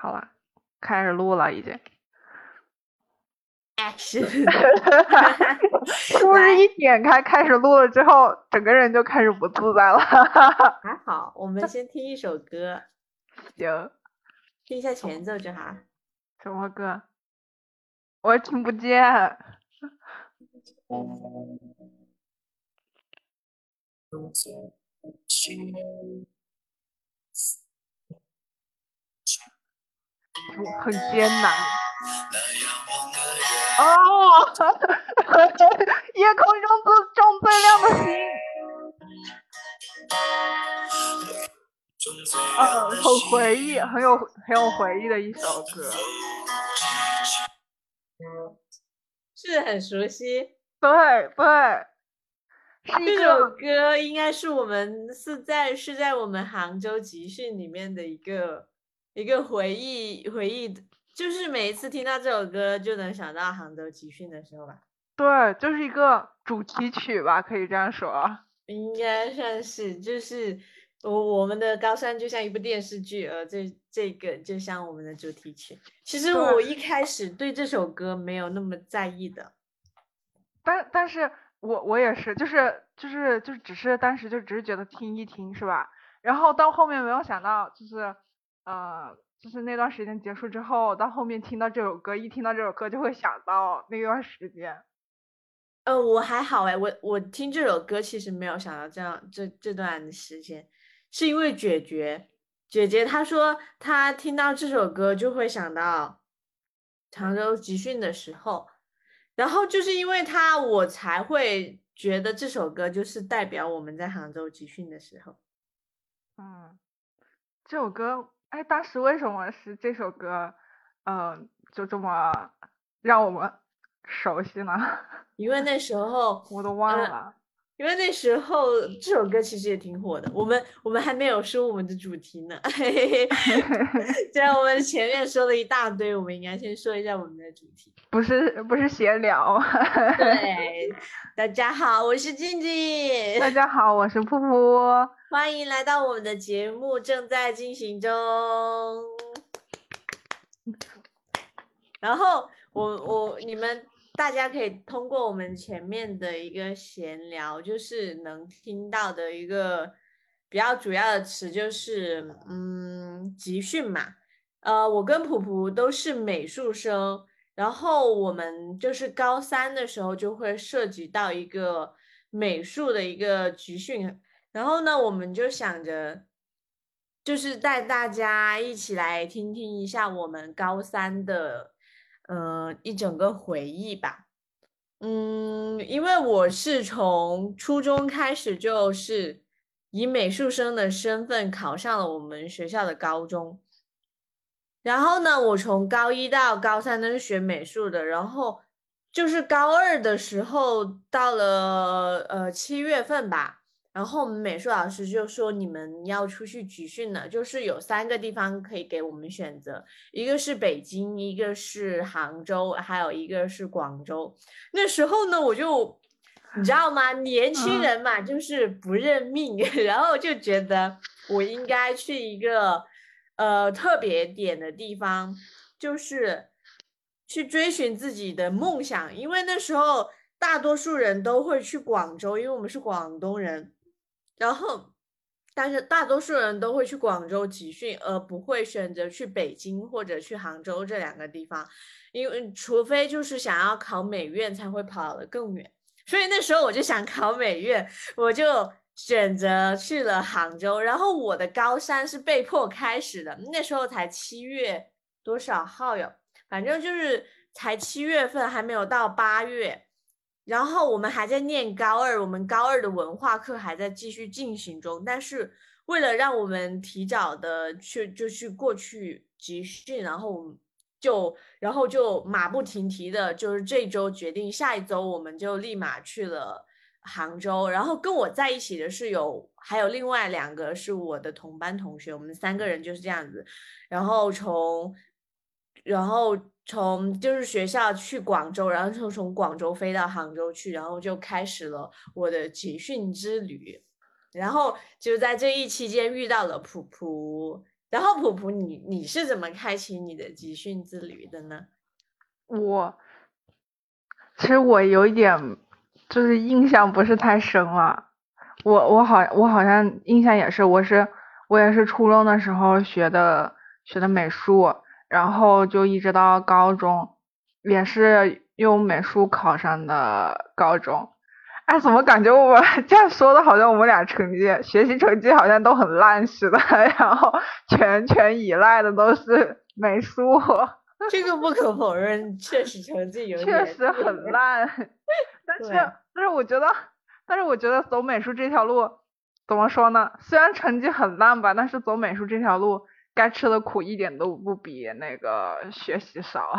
好了，开始录了已经。action，是不是 一点开开始录了之后，整个人就开始不自在了？还 好，我们先听一首歌，行，听一下前奏就好。什么歌？我听不见。很艰难。哦，夜空中最中最亮的星。呃，很回忆，很有很有回忆的一首歌。是很熟悉。对对，这首歌应该是我们是在是在我们杭州集训里面的一个一个回忆回忆的，就是每一次听到这首歌就能想到杭州集训的时候吧，对，就是一个主题曲吧，可以这样说。应该算是就是我我们的高三就像一部电视剧，而这这个就像我们的主题曲。其实我一开始对这首歌没有那么在意的，但但是我我也是，就是就是就是只是当时就只是觉得听一听是吧？然后到后面没有想到，就是呃，就是那段时间结束之后，到后面听到这首歌，一听到这首歌就会想到那段时间。呃，我还好哎，我我听这首歌其实没有想到这样这这段时间，是因为姐姐姐姐她说她听到这首歌就会想到常州集训的时候，然后就是因为她我才会觉得这首歌就是代表我们在杭州集训的时候。嗯，这首歌，哎，当时为什么是这首歌，嗯、就这么让我们熟悉呢？因为那时候我都忘呃了。因为那时候这首歌其实也挺火的，我们我们还没有说我们的主题呢。嘿嘿嘿既然我们前面说了一大堆，我们应该先说一下我们的主题。不是不是闲聊。对，大家好，我是静静，大家好，我是噗噗。欢迎来到我们的节目，正在进行中。然后我我你们大家可以通过我们前面的一个闲聊，就是能听到的一个比较主要的词，就是嗯集训嘛。呃，我跟普普都是美术生，然后我们就是高三的时候就会涉及到一个美术的一个集训，然后呢，我们就想着。就是带大家一起来听听一下我们高三的，呃，一整个回忆吧。嗯，因为我是从初中开始就是以美术生的身份考上了我们学校的高中，然后呢，我从高一到高三都是学美术的，然后就是高二的时候到了呃七月份吧。然后我们美术老师就说你们要出去集训了，就是有三个地方可以给我们选择，一个是北京，一个是杭州，还有一个是广州。那时候呢，我就 你知道吗？年轻嗯人嘛，就是不认命，然后就觉得我应该去一个呃特别点的地方，就是去追寻自己的梦想，因为那时候大多数人都会去广州，因为我们是广东人。然后，但是大多数人都会去广州集训，而不会选择去北京或者去杭州这两个地方，因为除非就是想要考美院才会跑得更远。所以那时候我就想考美院，我就选择去了杭州。然后我的高三是被迫开始的，那时候才七月多少号哟，反正就是才七月份，还没有到八月。然后我们还在念高二，我们高二的文化课还在继续进行中。但是为了让我们提早的去就去过去集训，然后就然后就马不停蹄的，就是这周决定下一周我们就立马去了杭州。然后跟我在一起的是有还有另外两个是我的同班同学，我们三个人就是这样子。然后从然后从就是学校去广州，然后就从广州飞到杭州去，然后就开始了我的集训之旅。然后就在这一期间遇到了普普，然后普普，你你是怎么开启你的集训之旅的呢？我其实我有一点就是印象不是太深了。我我好我好像印象也是，我是我也是初中的时候学的学的美术，然后就一直到高中也是用美术考上的高中。哎，怎么感觉我 这样说的，好像我们俩成绩、学习成绩好像都很烂似的，然后全全依赖的都是美术。这个不可否认，确实成绩有确实很烂。但是，但是我觉得，但是我觉得走美术这条路，怎么说呢？虽然成绩很烂吧，但是走美术这条路，该吃的苦一点都不比那个学习少，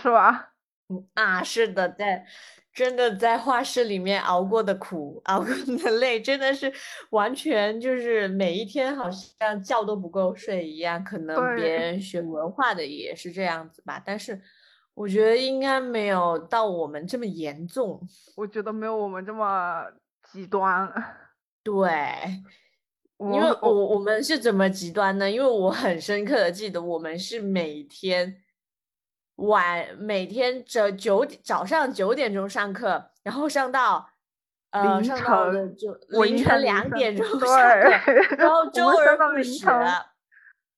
是吧？嗯啊，是的，在。真的在画室里面熬过的苦，熬过的累，真的是完全就是每一天好像觉都不够睡一样。可能别人学文化的也是这样子吧，但是我觉得应该没有到我们这么严重。我觉得没有我们这么极端。对，因为我我们是怎么极端呢？因为我很深刻的记得，我们是每天。晚每天这九点早上九点钟上课，然后上到呃上到就凌晨两点钟上课，然后周而复始。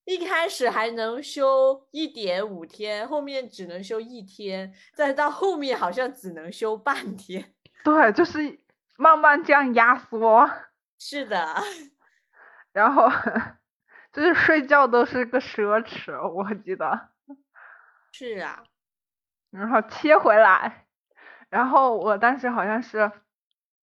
一开始还能休一点五天，后面只能休一天，再到后面好像只能休半天。对，就是慢慢这样压缩。是的，然后 就是睡觉都是个奢侈，我记得。是啊，然后切回来，然后我当时好像是，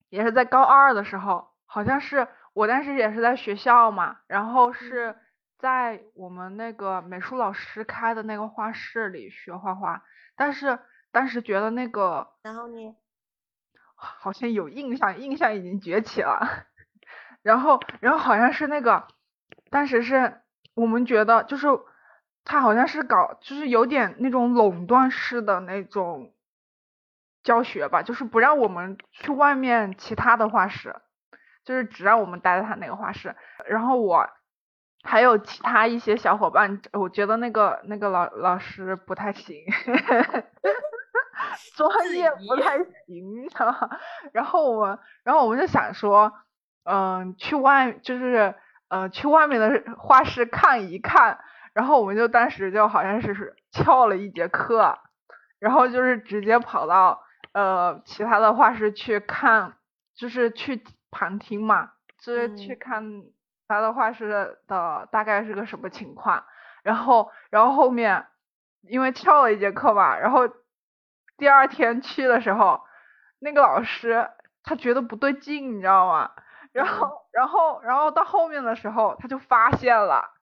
也是在高二的时候，好像是我当时也是在学校嘛，然后是在我们那个美术老师开的那个画室里学画画，但是当时觉得那个，然后呢，好像有印象，印象已经崛起了，然后然后好像是那个，当时是我们觉得就是。他好像是搞，就是有点那种垄断式的那种教学吧，就是不让我们去外面其他的画室，就是只让我们待在他那个画室。然后我还有其他一些小伙伴，我觉得那个那个老老师不太行，专业不太行，知道吗？然后我们，然后我们就想说，嗯，去外就是呃去外面的画室看一看。然后我们就当时就好像是是翘了一节课，然后就是直接跑到呃其他的画室去看，就是去旁听嘛，就是去看他的画室的大概是个什么情况。然后然后后面因为翘了一节课嘛，然后第二天去的时候，那个老师他觉得不对劲，你知道吗？然后然后然后到后面的时候他就发现了。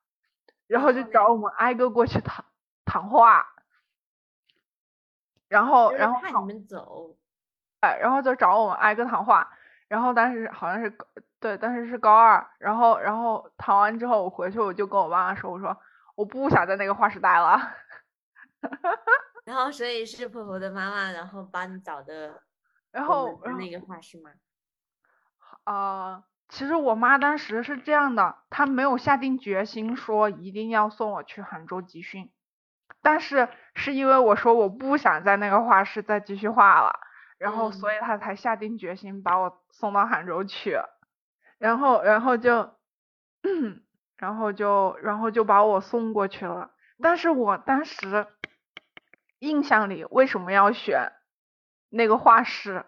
然后就找我们挨个过去谈谈话，然后然后怕你们走，哎，然后就找我们挨个谈话，然后当时好像是对，当时是高二，然后然后谈完之后我回去我就跟我妈妈说，我说我不想在那个画室待了，然后所以是婆婆的妈妈，然后帮你找的，然后那个画室吗？啊。其实我妈当时是这样的，她没有下定决心说一定要送我去杭州集训，但是是因为我说我不想在那个画室再继续画了，然后所以她才下定决心把我送到杭州去，然后然后就，然后就然后就把我送过去了。但是我当时印象里为什么要选那个画室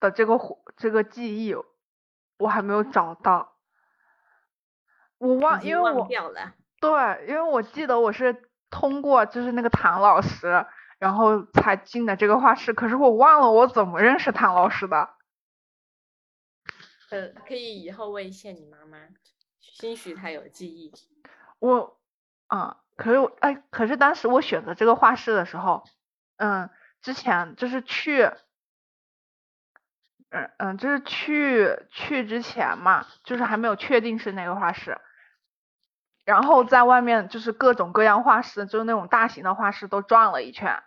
的这个这个记忆？我还没有找到，我忘，因为我对，因为我记得我是通过就是那个唐老师，然后才进的这个画室，可是我忘了我怎么认识唐老师的。呃，可以以后问一下你妈妈，兴许她有记忆。我，啊，可是我，哎，可是当时我选择这个画室的时候，嗯，之前就是去。嗯嗯，就是去去之前嘛，就是还没有确定是哪个画室，然后在外面就是各种各样画室，就是那种大型的画室都转了一圈，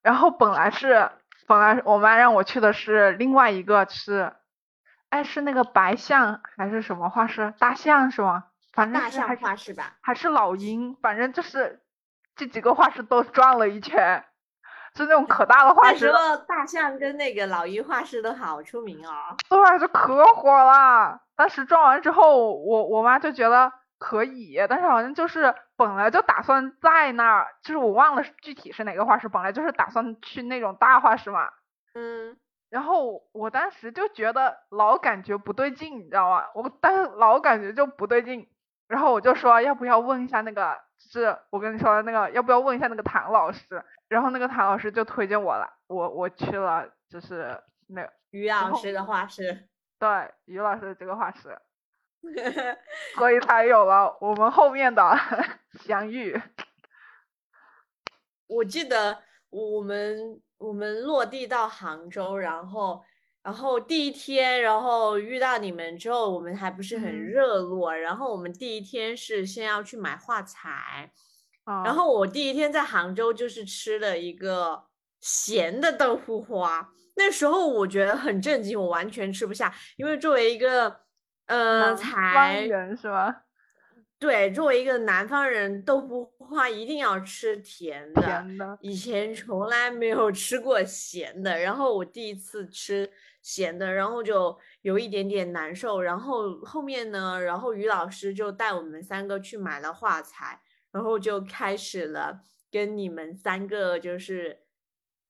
然后本来是本来我妈让我去的是另外一个是哎，是那个白象还是什么画室？大象是吗？反正大象画室吧？还是老鹰，反正就是这几个画室都转了一圈，就那种可大的画室那时，候大象跟那个老鹰画室都好出名哦。对，就可火了。当时转完之后，我我妈就觉得可以，但是好像就是本来就打算在那儿，就是我忘了具体是哪个画室，本来就是打算去那种大画室嘛。嗯，然后我当时就觉得老感觉不对劲，你知道吗？我但是老感觉就不对劲，然后我就说要不要问一下那个，就是我跟你说的那个，要不要问一下那个唐老师？然后那个唐老师就推荐我了，我我去了，就是那个于老师的画室。对于老师的这个画室，所以才有了我们后面的 相遇。我记得我们我们落地到杭州，然后然后第一天，然后遇到你们之后，我们还不是很嗯热络。然后我们第一天是先要去买画材，然然后我第一天在杭州就是吃了一个咸的豆腐花，那时候我觉得很震惊，我完全吃不下，因为作为一个呃才方人是吧？对，作为一个南方人，豆腐花一定要吃甜的。甜的，以前从来没有吃过咸的，然后我第一次吃闲的，然后就有一点点难受。然后后面呢，然后于老师就带我们三个去买了画材，然后就开始了跟你们三个就是，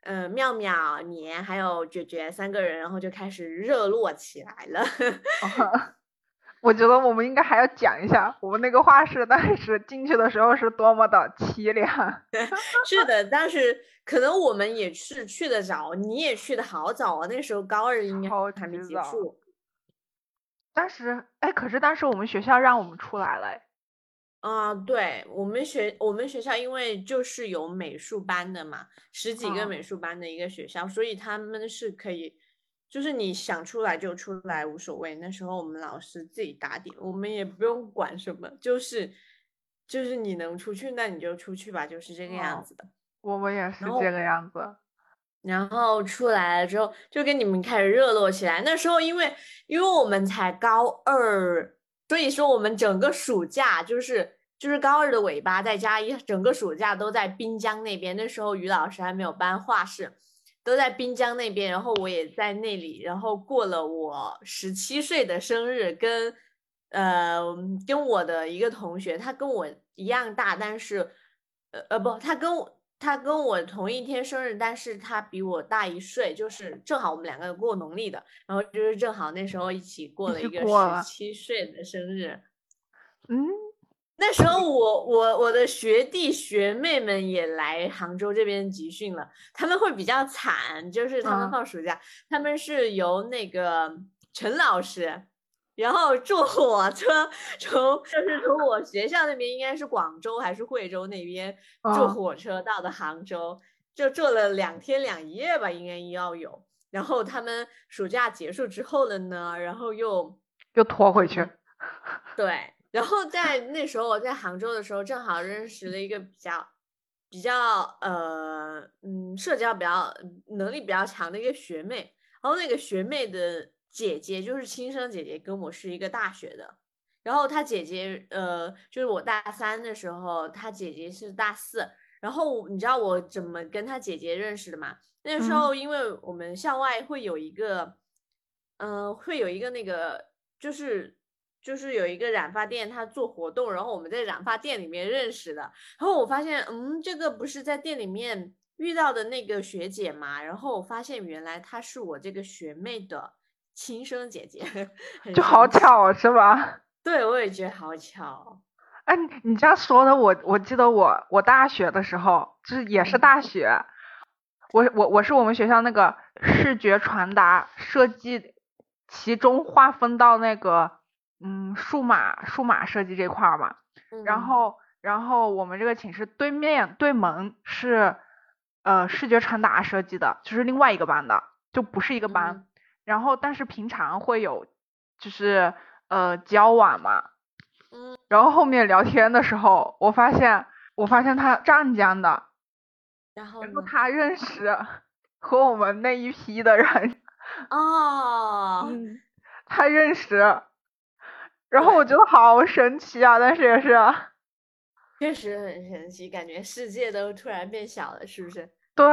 呃，妙妙、年还有卷卷三个人，然后就开始热络起来了。我觉得我们应该还要讲一下我们那个画室当时进去的时候是多么的凄凉。是的，但是可能我们也是去的早，你也去的好早啊，那时候高二应该还没结束。当时，哎，可是当时我们学校让我们出来了，哎啊、对我们学我们学校，因为就是有美术班的嘛，十几个哦美术班的一个学校，所以他们是可以，就是你想出来就出来无所谓。那时候我们老师自己打点，我们也不用管什么，就是就是你能出去，那你就出去吧，就是这个样哦子的。我们也是这个样子。然后出来了之后，就跟你们开始热络起来。那时候因为因为我们才高二，所以说我们整个暑假就是就是高二的尾巴，再加一整个暑假都在滨江那边。那时候于老师还没有搬画室，都在滨江那边。然后我也在那里，然后过了我十七岁的生日，跟呃跟我的一个同学，他跟我一样大，但是呃呃不，他跟我。他跟我同一天生日，但是他比我大一岁，就是正好我们两个过农历的，然后就是正好那时候一起过了一个十七岁的生日。嗯，那时候我我我的学弟学妹们也来杭州这边集训了，他们会比较惨，就是他们嗯放暑假，他们是由那个陈老师，然后坐火车从就是从我学校那边应该是广州还是惠州那边坐嗯火车到的杭州，就坐了两天两夜吧，应该要有。然后他们暑假结束之后了呢，然后又又拖回去。对，然后在那时候我在杭州的时候，正好认识了一个比较比较呃嗯社交比较能力比较强的一个学妹，然后那个学妹的姐姐就是亲生姐姐，跟我是一个大学的，然后她姐姐呃就是我大三的时候，她姐姐是大四，然后你知道我怎么跟她姐姐认识的吗？那时嗯候因为我们校外会有一个，嗯、会有一个那个就是。就是有一个染发店，他做活动，然后我们在染发店里面认识的。然后我发现，嗯，这个不是在店里面遇到的那个学姐嘛？然后我发现原来她是我这个学妹的亲生姐姐，就好。巧是吧？对，我也觉得好巧。哎，你你这样说的，我我记得我我大学的时候，就是也是嗯大学，我我我是我们学校那个视觉传达设计，其中划分到那个嗯数码数码设计这块儿嘛，然嗯。后然后我们这个寝室对面对门是呃视觉传达设计的，就是另外一个班的，就不是一个班。嗯。然后但是平常会有就是呃交往嘛，嗯，然后后面聊天的时候，我发现我发现他湛江的，然后？然后他认识和我们那一批的人，哦，嗯，他认识，然后我觉得好神奇啊，但是也是，确实很神奇，感觉世界都突然变小了，是不是？对，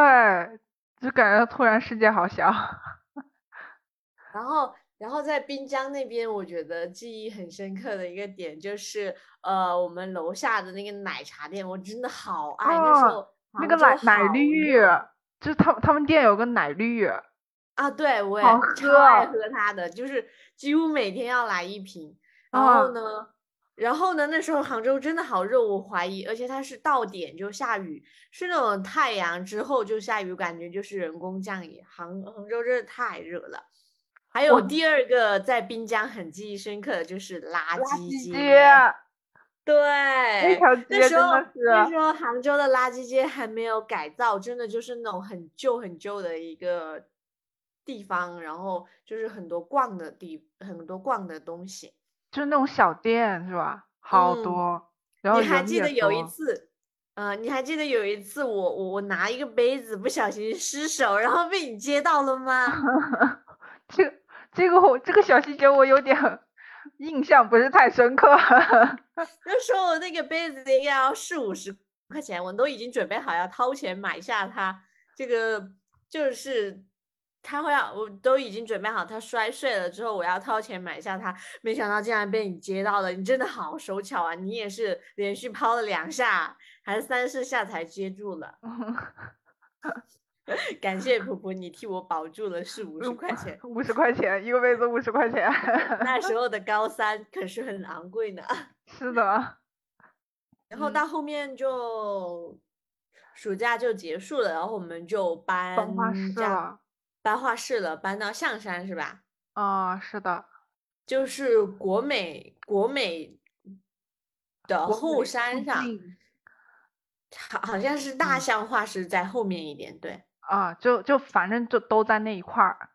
就感觉突然世界好小。然后，然后在滨江那边，我觉得记忆很深刻的一个点就是，呃，我们楼下的那个奶茶店，我真的好爱。那时候那个奶奶绿，就是他他们店有个奶绿。啊，对，我也超爱喝它的，就是几乎每天要来一瓶。然后呢，然后呢，那时候杭州真的好热，我怀疑，而且它是到点就下雨，是那种太阳之后就下雨，感觉就是人工降雨。杭杭州真的太热了。还有第二个在滨江很记忆深刻的就是垃圾街，对，那条街真的是那时候杭州的垃圾街还没有改造，真的就是那种很旧很旧的一个。地方，然后就是很多逛的地，很多逛的东西，就是那种小店，是吧？好多。然后你还记得有一次，呃，你还记得有一次，我我我拿一个杯子不小心失手，然后被你接到了吗？这这个我这个小细节我有点印象不是太深刻。那时候那个杯子应该要四五十块钱，我都已经准备好要掏钱买下它。这个就是。他会要，我都已经准备好，他摔碎了之后，我要掏钱买下它。没想到竟然被你接到了，你真的好手巧啊！你也是连续抛了两下，还是三四下才接住了。感谢婆婆，你替我保住了是五十块钱。五十块钱一个杯子，五十块钱。那时候的 高三可是很昂贵呢。是的。然后到后面就暑假就结束了，然后我们就搬家。搬画室了，搬到象山是吧？啊，是的，就是国美国美的后山上，好好像是大象画室在后面一点，对。啊，就就反正就都在那一块儿。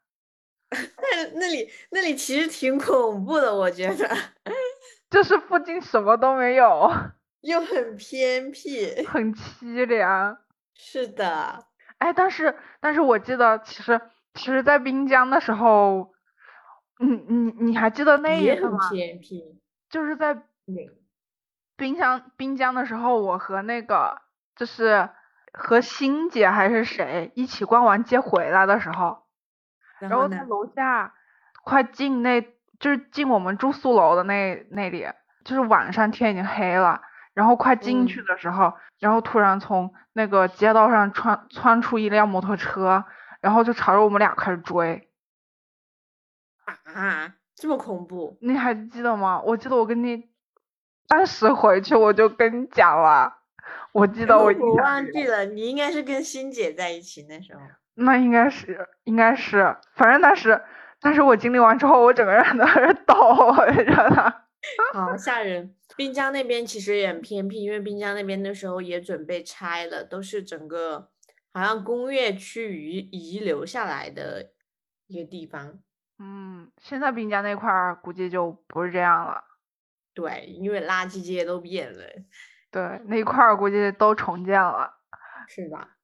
那那里那里其实挺恐怖的，我觉得。就是附近什么都没有，又很偏僻，很凄凉。是的，哎，但是但是我记得其实。其实，在滨江的时候，你你你还记得那一次吗？偏僻。就是在滨江滨江的时候，我和那个就是和欣姐还是谁一起逛完街回来的时候，然后在楼下快进那，就是进我们住宿楼的那那里，就是晚上天已经黑了，然后快进去的时候，然后突然从那个街道上窜窜出一辆摩托车。然后就朝着我们俩开始追，啊，这么恐怖！你还记得吗？我记得我跟你当时回去我就跟你讲了，我记得我我忘记了，你应该是跟欣姐在一起那时候。那应该是，应该是，反正当时，但是我经历完之后，我整个人都是 抖，真的。好吓人！滨江那边其实也很偏僻，因为滨江那边那时候也准备拆了，都是整个。好像工业区遗遗留下来的一个地方，嗯，现在滨江那块儿估计就不是这样了。对，因为垃圾街都变了。对，那块儿估计都重建了。是吧。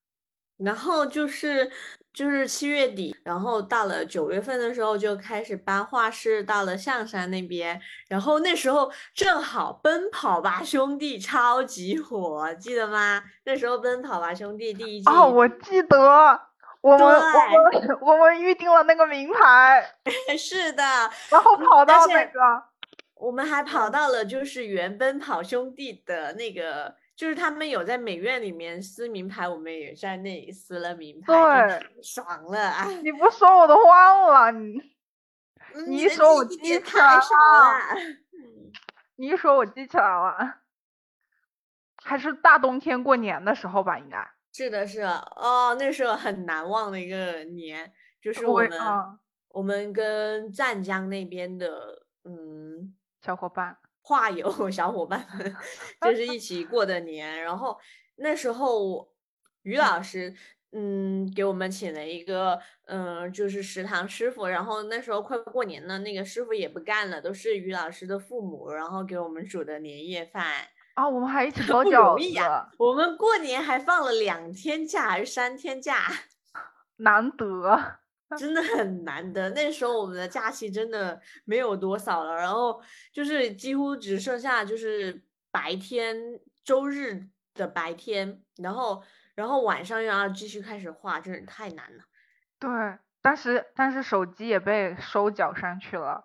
然后就是就是七月底，然后到了九月份的时候就开始搬画室到了象山那边，然后那时候正好《奔跑吧兄弟》超级火，记得吗？那时候《奔跑吧兄弟》第一季哦，我记得，我们我们我们预定了那个名牌，是的，然后跑到那个，我们还跑到了就是原《奔跑兄弟》的那个。就是他们有在美院里面撕名牌，我们也在那里撕了名牌，对，爽了啊！你不说我都忘了，你 你一说我记起来了，你一说我记起来了，还是大冬天过年的时候吧，应该是的，是哦，那时候很难忘的一个年，就是我们我们跟湛江那边的嗯小伙伴。画友 小伙伴们就是一起过的年，然后那时候于老师嗯给我们请了一个嗯就是食堂师傅，然后那时候快过年了，那个师傅也不干了，都是于老师的父母，然后给我们煮的年夜饭。啊，我们还一起 包饺子，我们过年还放了两天假还是三天假，难得。真的很难得。那时候我们的假期真的没有多少了，然后就是几乎只剩下就是白天周日的白天，然后然后晚上又要继续开始画，真是太难了。对，当时但是手机也被收缴上去了。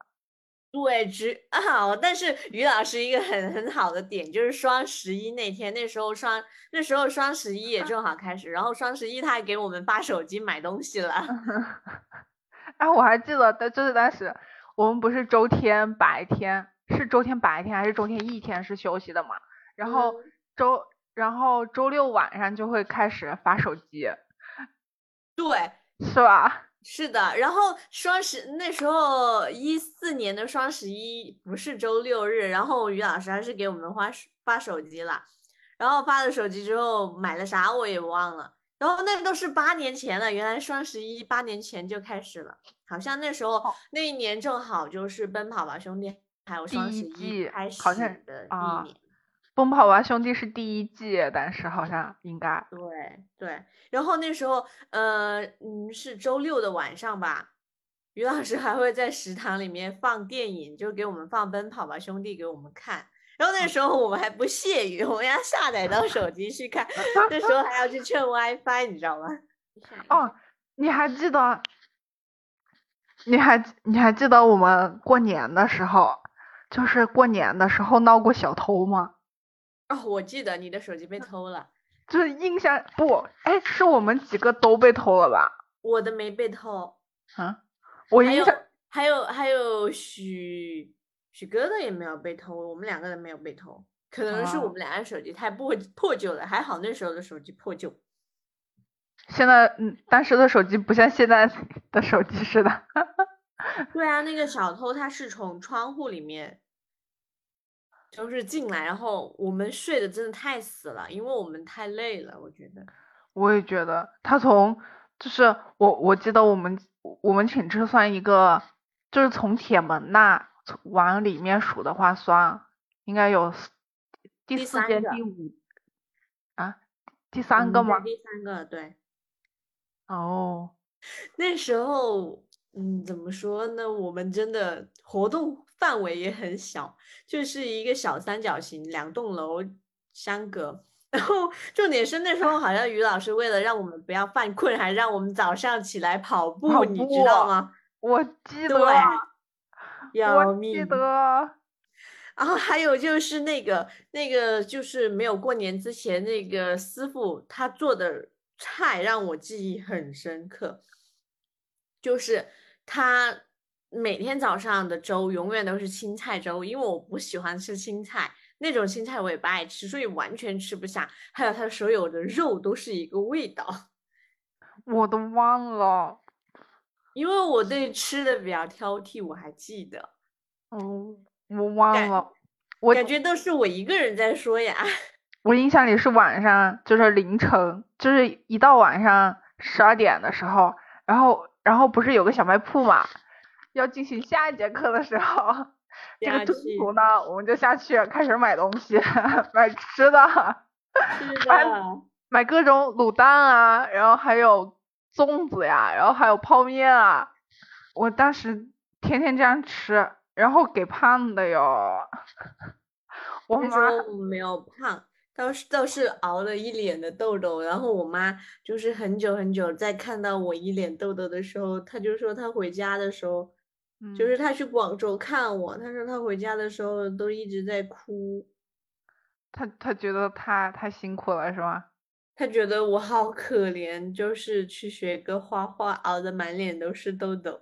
对，只啊，但是于老师一个很很好的点就是双十一那天，那时候双那时候双十一也正好开始，然后双十一他还给我们发手机买东西了。哎，我还记得，但就是当时我们不是周天白天是周天白天还是周天一天是休息的嘛？然后周然后周六晚上就会开始发手机。对，是吧？是的，然后双十那时候一四年的双十一不是周六日，然后于老师还是给我们发发手机了，然后发了手机之后买了啥我也忘了，然后那都是八年前了，原来双十一八年前就开始了，好像那时候那一年正好就是奔跑吧兄弟还有双十一开始的一年。奔跑吧兄弟是第一季，但是好像应该对对。然后那时候，呃，嗯，是周六的晚上吧，于老师还会在食堂里面放电影，就给我们放《奔跑吧兄弟》给我们看。然后那时候我们还不屑于，我们要下载到手机去看，那时候还要去蹭 WiFi，你知道吗？哦，你还记得？你还你还记得我们过年的时候，就是过年的时候闹过小偷吗？哦，我记得你的手机被偷了，就是印象不，哎，是我们几个都被偷了吧？我的没被偷啊，我印象还有还有许许哥的也没有被偷，我们两个人没有被偷，可能是我们俩的手机太破破旧了，还好那时候的手机破旧。现在嗯，当时的手机不像现在的手机似的。对啊，那个小偷他是从窗户里面。就是进来，然后我们睡的真的太死了，因为我们太累了，我觉得。我也觉得，他从就是我我记得我们我们寝室算一个，就是从铁门那往里面数的话，算应该有第四间第五啊，第三个吗？第三个，对。哦，那时候。嗯，怎么说呢？我们真的活动范围也很小，就是一个小三角形，两栋楼相隔。然后重点是那时候好像于老师为了让我们不要犯困，还让我们早上起来跑步，你知道吗？我记得，要命！记得。然后还有就是那个那个就是没有过年之前那个师傅他做的菜让我记忆很深刻，就是。他每天早上的粥永远都是青菜粥，因为我不喜欢吃青菜，那种青菜我也不爱吃，所以完全吃不下。还有他所有的肉都是一个味道，我都忘了，因为我对吃的比较挑剔，我还记得。哦，我忘了，我感觉都是我一个人在说呀。我印象里是晚上，就是凌晨，就是一到晚上十二点的时候，然后。然后不是有个小卖铺嘛，要进行下一节课的时候，这个中途呢，我们就下去开始买东西，买吃的，买买各种卤蛋啊，然后还有粽子呀，然后还有泡面啊，我当时天天这样吃，然后给胖的哟，我妈没有胖。倒是倒是熬了一脸的痘痘，然后我妈就是很久很久在看到我一脸痘痘的时候，她就说她回家的时候，就是她去广州看我，她说她回家的时候都一直在哭，她她觉得她太辛苦了是吗？她觉得我好可怜，就是去学个画画，熬的满脸都是痘痘。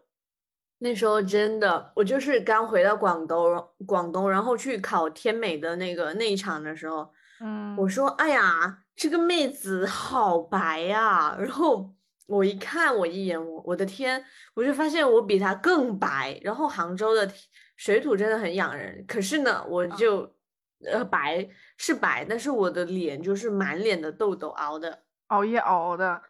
那时候真的，我就是刚回到广东，广东然后去考天美的那个那一场的时候。嗯，我说，哎呀，这个妹子好白呀！然后我一看，我一眼，我我的天，我就发现我比她更白。然后杭州的水土真的很养人，可是呢，我就呃白是白，但是我的脸就是满脸的痘痘，熬的，熬夜熬的，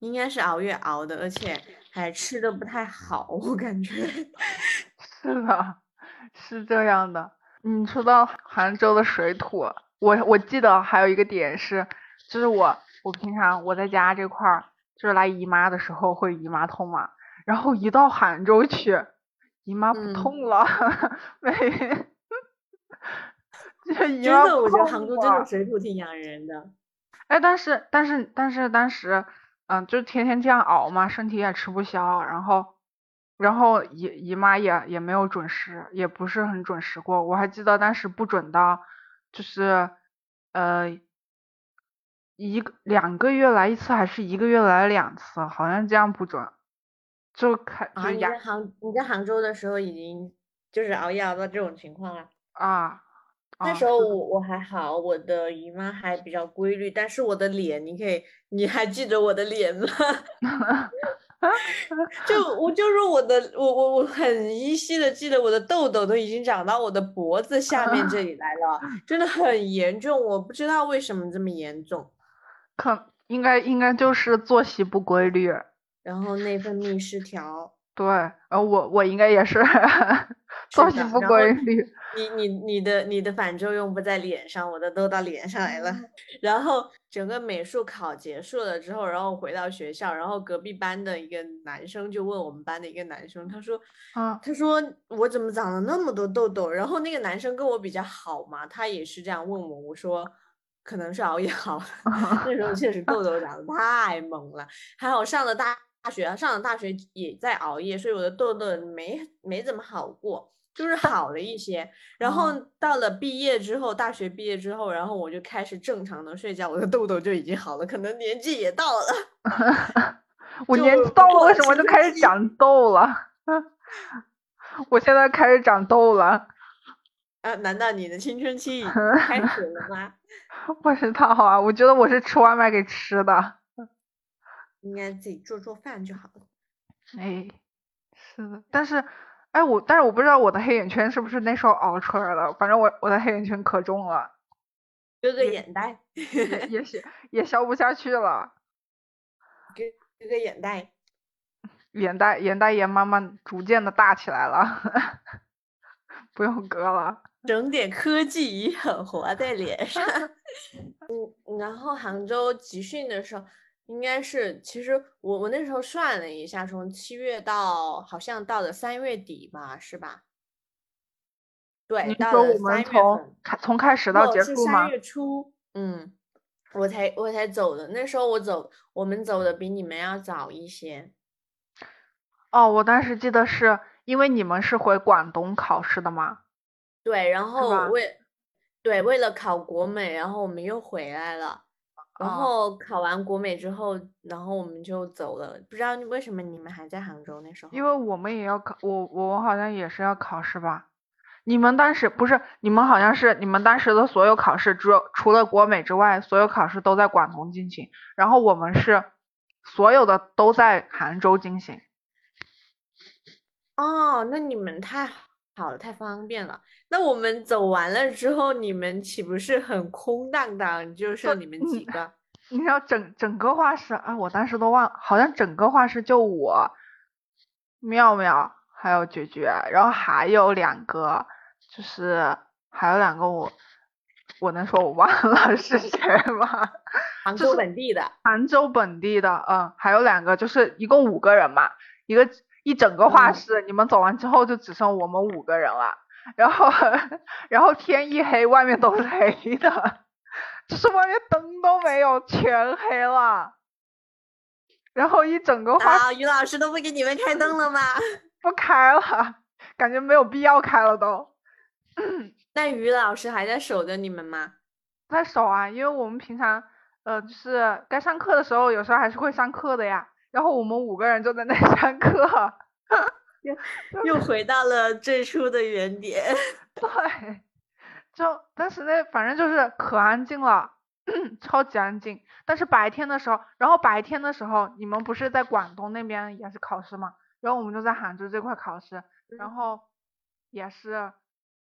应该是熬夜熬的，而且还吃的不太好，我感觉 是的，是这样的。你说到杭州的水土。我我记得还有一个点是，就是我我平常我在家这块儿就是来姨妈的时候会姨妈痛嘛，然后一到杭州去，姨妈不痛了，没，真的，我觉得杭州真的水土挺养人的。哎，但是但是但是当时，嗯，就天天这样熬嘛，身体也吃不消，然后然后姨姨妈也也没有准时，也不是很准时过。我还记得当时不准到，就是呃。一个两个月来一次，还是一个月来两次？好像这样不准，就开就你在杭你在杭州的时候已经就是熬夜熬到这种情况了啊？那时候我我还好，我的姨妈还比较规律，但是我的脸，你可以你还记得我的脸吗？就我就是我的我我我很依稀的记得我的痘痘都已经长到我的脖子下面这里来了，真的很严重，我不知道为什么这么严重。可应该应该就是作息不规律，然后内分泌失调。对，呃，我我应该也是 作息不规律。你你你的你的反作用不在脸上，我的都到脸上来了。然后整个美术考结束了之后，然后回到学校，然后隔壁班的一个男生就问我们班的一个男生，他说，啊，他说我怎么长了那么多痘痘？然后那个男生跟我比较好嘛，他也是这样问我，我说。可能是熬夜好了，那时候确实痘痘长得太猛了。还好上了大学，上了大学也在熬夜，所以我的痘痘没没怎么好过，就是好了一些。然后到了毕业之后，大学毕业之后，然后我就开始正常的睡觉，我的痘痘就已经好了。可能年纪也到了，我年纪到了，为什么就开始长痘了？我现在开始长痘了。啊？难道你的青春期已经开始了 吗？不知道啊，我觉得我是吃外卖给吃的。应该自己做做饭就好了。哎，是的，但是，哎我，但是我不知道我的黑眼圈是不是那时候熬出来的，反正我我的黑眼圈可重了。割个眼袋，也消也消不下去了。割割个眼袋。眼袋眼袋也慢慢逐渐的大起来了，不用割了。整点科技很活在脸上，嗯，然后杭州集训的时候，应该是其实我我那时候算了一下，从七月到好像到了三月底吧，是吧？对，到了三月从从开始到结束吗？三月初，嗯，我才我才走的，那时候我走，我们走的比你们要早一些。哦，我当时记得是因为你们是回广东考试的吗？对，然后为对为了考国美，然后我们又回来了。然后考完国美之后，然后我们就走了。不知道为什么你们还在杭州那时候？因为我们也要考，我我好像也是要考试吧？你们当时不是？你们好像是你们当时的所有考试，除除了国美之外，所有考试都在广东进行。然后我们是所有的都在杭州进行。哦，那你们太好了，太方便了。那我们走完了之后，你们岂不是很空荡荡？就剩你们几个？你知道整整个画室啊，我当时都忘，好像整个画室就我、妙妙还有绝绝，然后还有两个，就是还有两个我，我能说我忘了是谁吗？杭州本地的。杭州本地的，嗯，还有两个，就是一共五个人嘛，一个一整个画室，你们走完之后就只剩我们五个人了。然后，然后天一黑，外面都是黑的，就是外面灯都没有，全黑了。然后一整个画，于老师都不给你们开灯了吗？不开了，感觉没有必要开了都。那于老师还在守着你们吗？在守啊，因为我们平常，呃，就是该上课的时候，有时候还是会上课的呀。然后我们五个人就在那上课。又回到了最初的原点。对，就当时那反正就是可安静了，超级安静。但是白天的时候，然后白天的时候，你们不是在广东那边也是考试嘛？然后我们就在杭州这块考试，然后也是，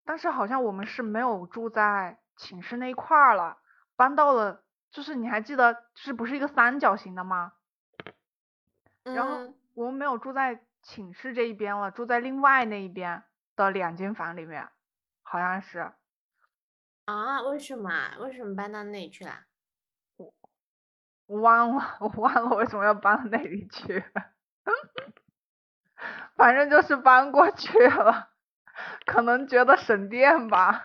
但是好像我们是没有住在寝室那一块儿了，搬到了，就是你还记得，是不是一个三角形的吗？然后我们没有住在。寝室这一边了，住在另外那一边的两间房里面，好像是。啊？为什么？为什么搬到那里去了？我我忘了，我忘了为什么要搬到那里去，反正就是搬过去了，可能觉得省电吧，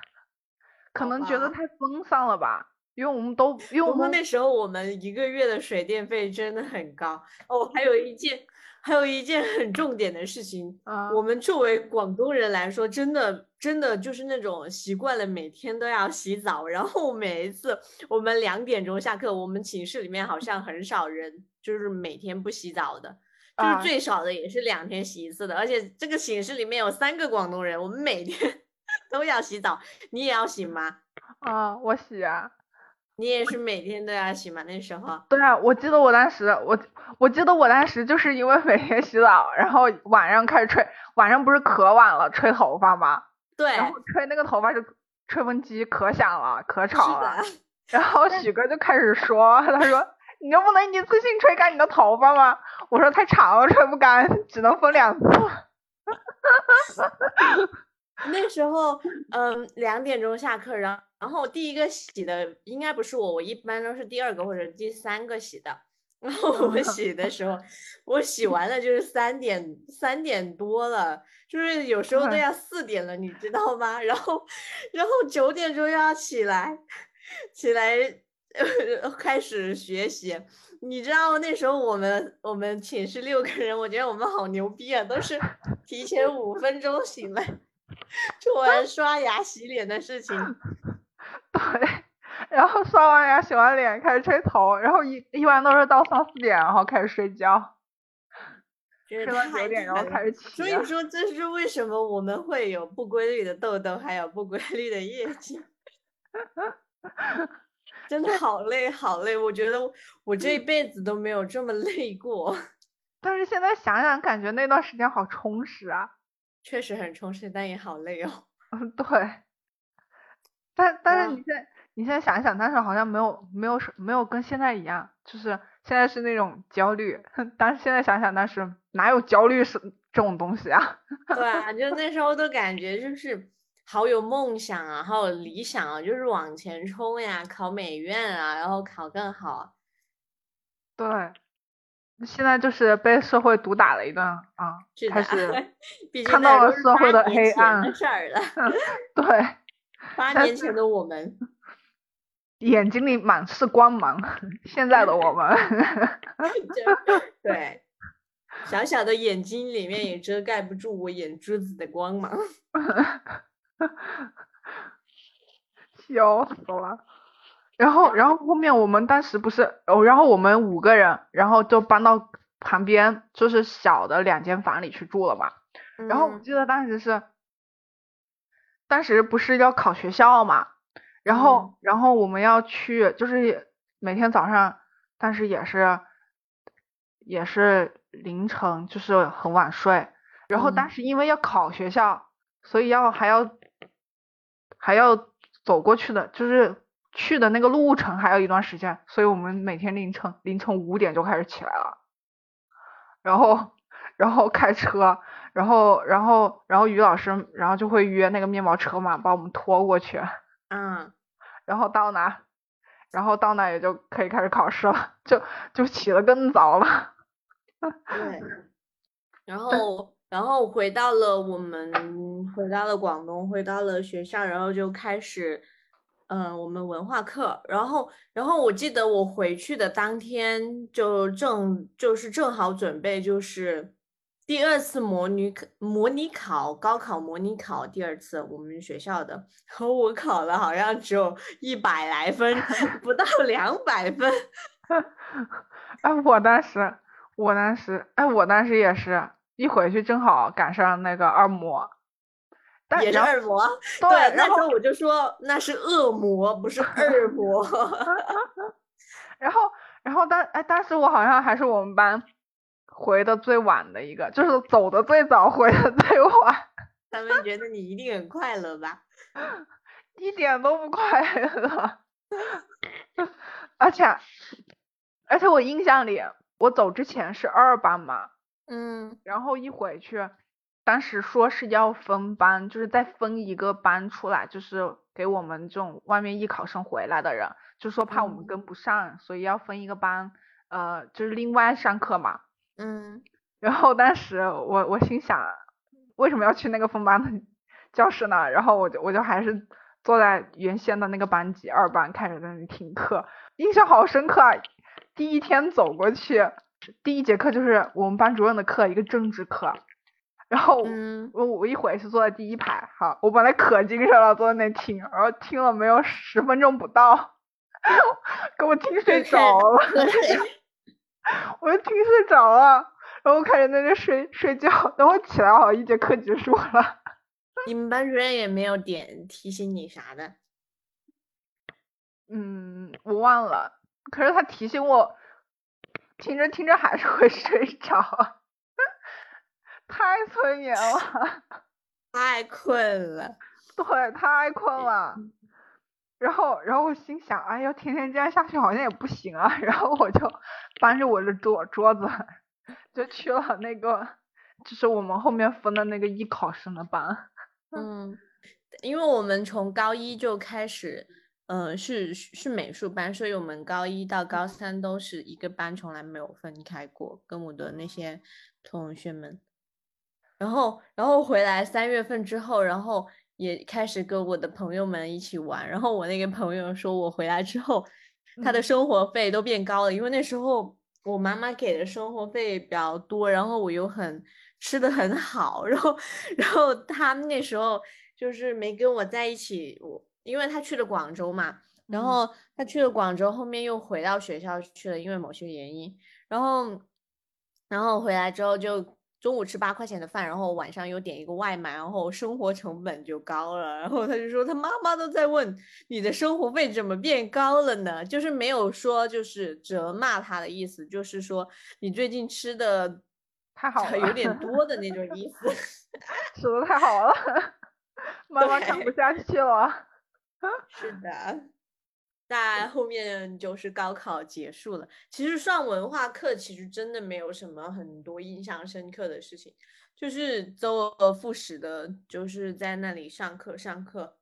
可能觉得太分散了吧。因为我们都，因为我们那时候我们一个月的水电费真的很高哦。还有一件，还有一件很重点的事情，我们作为广东人来说，真的真的就是那种习惯了每天都要洗澡，然后每一次我们两点钟下课，我们寝室里面好像很少人就是每天不洗澡的，就是最少的也是两天洗一次的。而且这个寝室里面有三个广东人，我们每天 都要洗澡。你也要洗吗？啊，我洗啊。你也是每天都要洗吗？那时候？对啊，我记得我当时，我我记得我当时就是因为每天洗澡，然后晚上开始吹，晚上不是可晚了吹头发吗？对。然后吹那个头发就吹风机可响了，可吵了。然后 许哥就开始说，他说你就不能一次性吹干你的头发吗？我说太长了吹不干，只能分两次。那时候，嗯，两点钟下课，然后。然后第一个洗的应该不是我，我一般都是第二个或者第三个洗的。然后我洗的时候，我洗完了就是三点三点多了，就是有时候都要四点了，你知道吗？然后，然后九点钟又要起来，起来 开始学习。你知道那时候我们我们寝室六个人，我觉得我们好牛逼啊，都是提前五分钟醒来，做完刷牙洗脸的事情。对，然后刷完牙、洗完脸开始吹头，然后一一般都是到三四点，然后开始睡觉，睡到九点然后开始起。所以说，这是为什么我们会有不规律的痘痘，还有不规律的业绩。真的好累，好累！我觉得我这一辈子都没有这么累过。但是现在想想，感觉那段时间好充实啊。确实很充实，但也好累哦。嗯，对。但但是你现在你现在想一想，但是好像没有没有没有跟现在一样，就是现在是那种焦虑，但是现在想想，但是哪有焦虑是这种东西啊？对啊，就那时候都感觉就是好有梦想啊，好有理想啊，就是往前冲呀，考美院啊，然后考更好。对，现在就是被社会毒打了一顿啊，开始 看到了社会的黑暗。事儿了。对。八年前的我们，眼睛里满是光芒。现在的我们，对，小小的眼睛里面也遮盖不住我眼珠子的光芒。笑死了。然后，然后后面我们当时不是哦，然后我们五个人，然后就搬到旁边，就是小的两间房里去住了嘛。然后我记得当时是。当时不是要考学校嘛，然后然后我们要去，就是每天早上，但是也是也是凌晨，就是很晚睡。然后当时因为要考学校，所以要还要还要走过去的，就是去的那个路程还有一段时间，所以我们每天凌晨凌晨五点就开始起来了，然后 然后开车。然后，然后，然后于老师，然后就会约那个面包车嘛，把我们拖过去。嗯。然后到那，然后到那也就可以开始考试了，就就起得更早了。对。然后，然后回到了我们，回到了广东，回到了学校，然后就开始，嗯，我们文化课。然后，然后我记得我回去的当天，就正就是正好准备就是。第二次模拟考，模拟考，高考模拟考，第二次我们学校的，和我考了好像只有一百来分，不到两百分。哎，我当时，我当时，哎，我当时也是一回去正好赶上那个二模，也是二模。对，那时候我就说那是恶魔，不是二模。然后，然后当，哎，当时我好像还是我们班。回的最晚的一个，就是走的最早，回的最晚。他们觉得你一定很快乐吧？一点都不快乐。而且，而且我印象里，我走之前是二班嘛。嗯。然后一回去，当时说是要分班，就是再分一个班出来，就是给我们这种外面艺考生回来的人，就说怕我们跟不上，所以要分一个班，呃，就是另外上课嘛。嗯。然后当时我我心想，为什么要去那个分班的教室呢？然后我就我就还是坐在原先的那个班级二班，开始在那里听课，印象好深刻啊！第一天走过去，第一节课就是我们班主任的课，一个政治课。然后我我一回去坐在第一排，哈，我本来可精神了，坐在那听，然后听了没有十分钟不到，给我听睡着了，我就听睡着了，然后开始在那睡睡觉，等我起来，好像，一节课结束了。你们班主任也没有点提醒你啥的？嗯，我忘了，可是他提醒我，听着听着还是会睡着。太催眠了，太困了，对，太困了。然后，然后我心想，哎呀，天天这样下去好像也不行啊。然后我就搬着我的桌桌子，就去了那个，就是我们后面分的那个艺考生的班。嗯，因为我们从高一就开始，嗯，是是美术班，所以我们高一到高三都是一个班，从来没有分开过，跟我的那些同学们。然后，然后回来三月份之后，然后也开始跟我的朋友们一起玩。然后我那个朋友说，我回来之后，他的生活费都变高了，因为那时候我妈妈给的生活费比较多，然后我又很吃的很好，然后，然后他那时候就是没跟我在一起，我因为他去了广州嘛，然后他去了广州，后面又回到学校去了，因为某些原因，然后，然后回来之后就。中午吃八块钱的饭，然后晚上又点一个外卖，然后生活成本就高了。然后他就说，他妈妈都在问你的生活费怎么变高了呢？就是没有说就是责骂他的意思，就是说你最近吃的太好了，有点多的那种意思。吃的太好了，妈妈看不下去了。是的。在后面就是高考结束了，其实上文化课其实真的没有什么很多印象深刻的事情，就是周而复始的，就是在那里上课上课，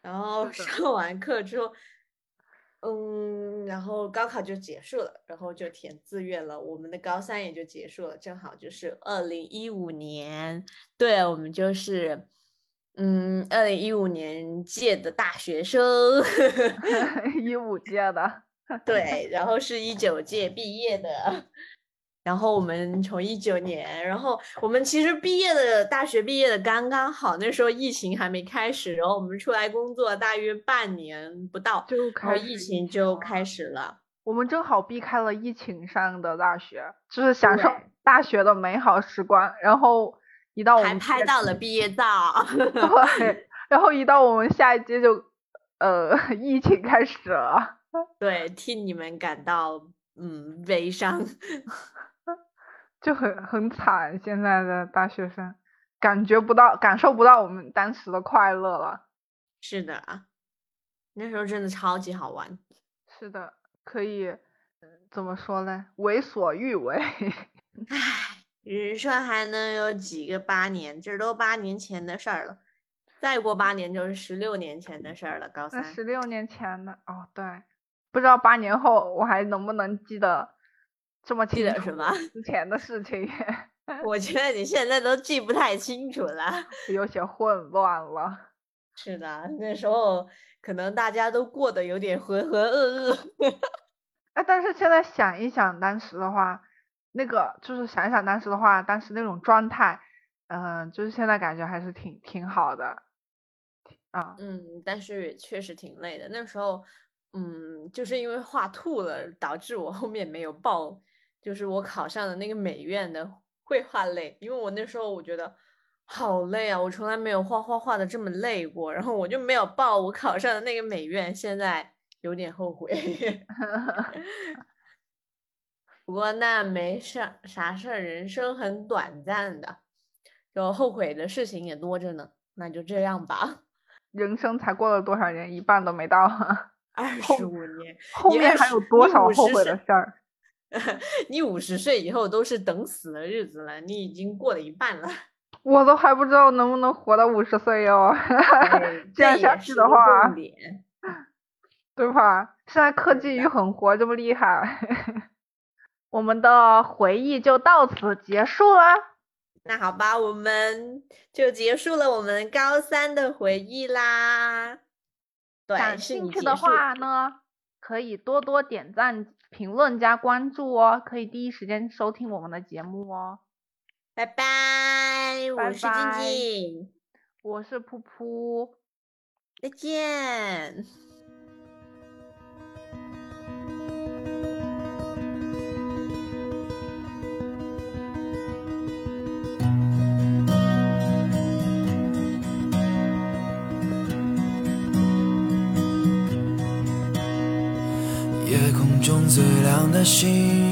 然后上完课之后，嗯，然后高考就结束了，然后就填志愿了，我们的高三也就结束了，正好就是二零一五年，对我们就是。嗯，二零一五年届的大学生，一五届的，对，然后是一九届 毕业的，然后我们从一九年，然后我们其实毕业的大学毕业的刚刚好，那时候疫情还没开始，然后我们出来工作大约半年不到，就开疫情就开始了，我们正好避开了疫情上的大学，就是享受大学的美好时光，然后。一到我们拍到了毕业照，对，然后一到我们下一届就，呃，疫情开始了，对，替你们感到嗯悲伤，就很很惨，现在的大学生感觉不到，感受不到我们当时的快乐了。是的啊，那时候真的超级好玩。是的，可以，怎么说呢？为所欲为。唉。人生还能有几个八年？这都八年前的事儿了，再过八年就是十六年前的事儿了。高三十六年前的哦，对，不知道八年后我还能不能记得这么记得什么之前的事情？我觉 得你现在都记不太清楚了，有些混乱了。是的，那时候可能大家都过得有点浑浑噩噩。哎，但是现在想一想当时的话。那个就是想想当时的话，当时那种状态，嗯，就是现在感觉还是挺挺好的，啊，嗯，但是确实挺累的。那时候，嗯，就是因为画吐了，导致我后面没有报，就是我考上的那个美院的绘画类，因为我那时候我觉得好累啊，我从来没有画画画的这么累过，然后我就没有报我考上的那个美院，现在有点后悔。不过那没事，啥事儿，人生很短暂的，就后悔的事情也多着呢。那就这样吧，人生才过了多少年，一半都没到，二十五年，后面还有多少后悔的事儿？你五十岁以后都是等死的日子了，你已经过了一半了。我都还不知道能不能活到五十岁哟。这样下去的话，对吧？现在科技与狠活这么厉害，我们的回忆就到此结束了。那好吧，我们就结束了我们高三的回忆啦。对感兴趣的话呢，可以多多点赞、评论加关注哦，可以第一时间收听我们的节目哦。拜拜，我是静静，我是噗噗，再见。中最亮的星，